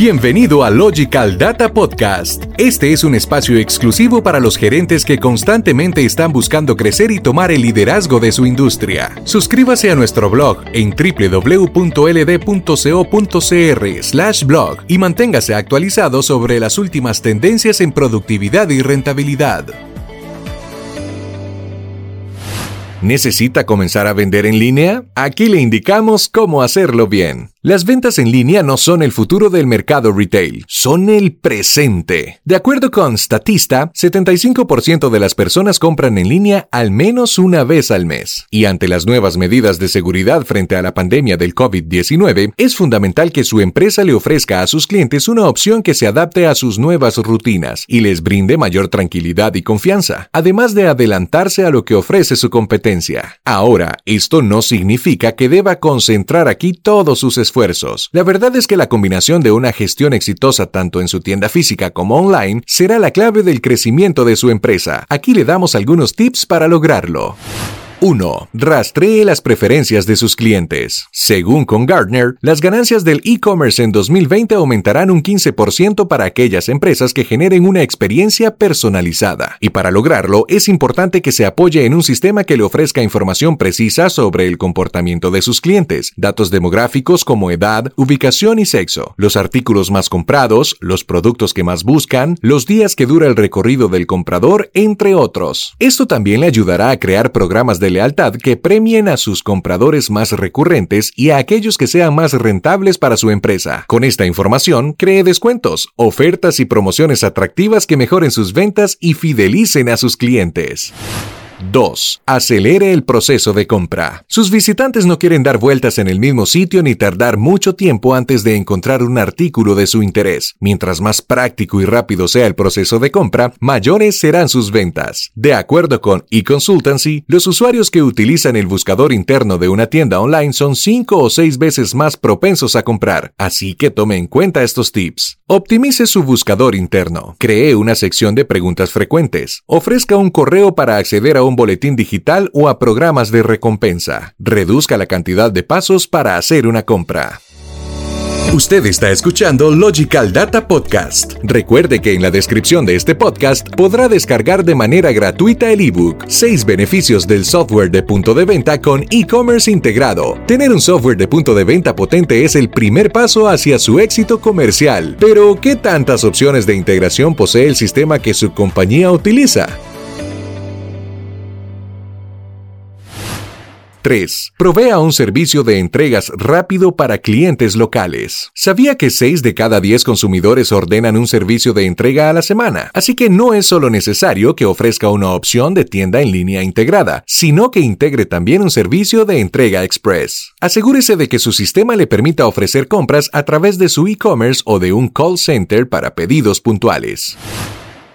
Bienvenido a Logical Data Podcast. Este es un espacio exclusivo para los gerentes que constantemente están buscando crecer y tomar el liderazgo de su industria. Suscríbase a nuestro blog en www.ld.co.cr/blog y manténgase actualizado sobre las últimas tendencias en productividad y rentabilidad. ¿Necesita comenzar a vender en línea? Aquí le indicamos cómo hacerlo bien. Las ventas en línea no son el futuro del mercado retail, son el presente. De acuerdo con Statista, 75% de las personas compran en línea al menos una vez al mes. Y ante las nuevas medidas de seguridad frente a la pandemia del COVID-19, es fundamental que su empresa le ofrezca a sus clientes una opción que se adapte a sus nuevas rutinas y les brinde mayor tranquilidad y confianza, además de adelantarse a lo que ofrece su competencia. Ahora, esto no significa que deba concentrar aquí todos sus La verdad es que la combinación de una gestión exitosa tanto en su tienda física como online será la clave del crecimiento de su empresa. Aquí le damos algunos tips para lograrlo. 1. Rastree las preferencias de sus clientes. Según con Gartner, las ganancias del e-commerce en 2020 aumentarán un 15% para aquellas empresas que generen una experiencia personalizada. Y para lograrlo, es importante que se apoye en un sistema que le ofrezca información precisa sobre el comportamiento de sus clientes, datos demográficos como edad, ubicación y sexo, los artículos más comprados, los productos que más buscan, los días que dura el recorrido del comprador, entre otros. Esto también le ayudará a crear programas de lealtad que premien a sus compradores más recurrentes y a aquellos que sean más rentables para su empresa. Con esta información, cree descuentos, ofertas y promociones atractivas que mejoren sus ventas y fidelicen a sus clientes. 2. Acelere el proceso de compra. Sus visitantes no quieren dar vueltas en el mismo sitio ni tardar mucho tiempo antes de encontrar un artículo de su interés. Mientras más práctico y rápido sea el proceso de compra, mayores serán sus ventas. De acuerdo con eConsultancy, los usuarios que utilizan el buscador interno de una tienda online son 5 o 6 veces más propensos a comprar, así que tome en cuenta estos tips. Optimice su buscador interno. Cree una sección de preguntas frecuentes. Ofrezca un correo para acceder a un boletín digital o a programas de recompensa. Reduzca la cantidad de pasos para hacer una compra. Usted está escuchando Logical Data Podcast. Recuerde que en la descripción de este podcast podrá descargar de manera gratuita el ebook 6 beneficios del software de punto de venta con e-commerce integrado. Tener un software de punto de venta potente es el primer paso hacia su éxito comercial. Pero, ¿qué tantas opciones de integración posee el sistema que su compañía utiliza? 3. Provea un servicio de entregas rápido para clientes locales. ¿Sabía que 6 de cada 10 consumidores ordenan un servicio de entrega a la semana? Así que no es solo necesario que ofrezca una opción de tienda en línea integrada, sino que integre también un servicio de entrega express. Asegúrese de que su sistema le permita ofrecer compras a través de su e-commerce o de un call center para pedidos puntuales.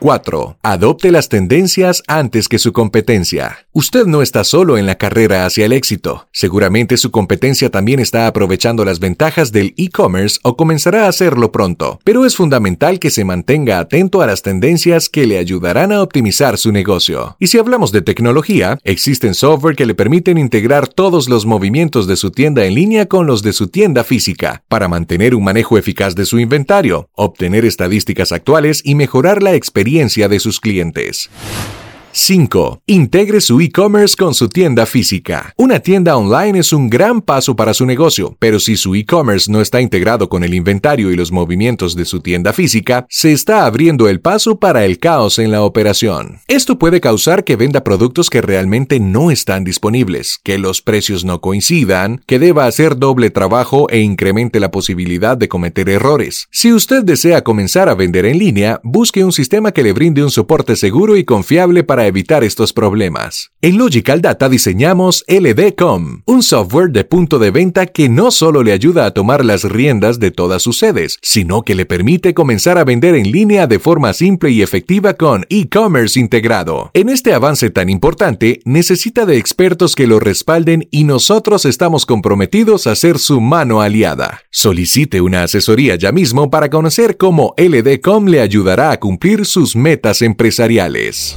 4. Adopte las tendencias antes que su competencia. Usted no está solo en la carrera hacia el éxito. Seguramente su competencia también está aprovechando las ventajas del e-commerce o comenzará a hacerlo pronto. Pero es fundamental que se mantenga atento a las tendencias que le ayudarán a optimizar su negocio. Y si hablamos de tecnología, existen software que le permiten integrar todos los movimientos de su tienda en línea con los de su tienda física para mantener un manejo eficaz de su inventario, obtener estadísticas actuales y mejorar la experiencia de sus clientes. 5. Integre su e-commerce con su tienda física. Una tienda online es un gran paso para su negocio, pero si su e-commerce no está integrado con el inventario y los movimientos de su tienda física, se está abriendo el paso para el caos en la operación. Esto puede causar que venda productos que realmente no están disponibles, que los precios no coincidan, que deba hacer doble trabajo e incremente la posibilidad de cometer errores. Si usted desea comenzar a vender en línea, busque un sistema que le brinde un soporte seguro y confiable para evitar estos problemas. En Logical Data diseñamos LDCom, un software de punto de venta que no solo le ayuda a tomar las riendas de todas sus sedes, sino que le permite comenzar a vender en línea de forma simple y efectiva con e-commerce integrado. En este avance tan importante, necesita de expertos que lo respalden y nosotros estamos comprometidos a ser su mano aliada. Solicite una asesoría ya mismo para conocer cómo LDCom le ayudará a cumplir sus metas empresariales.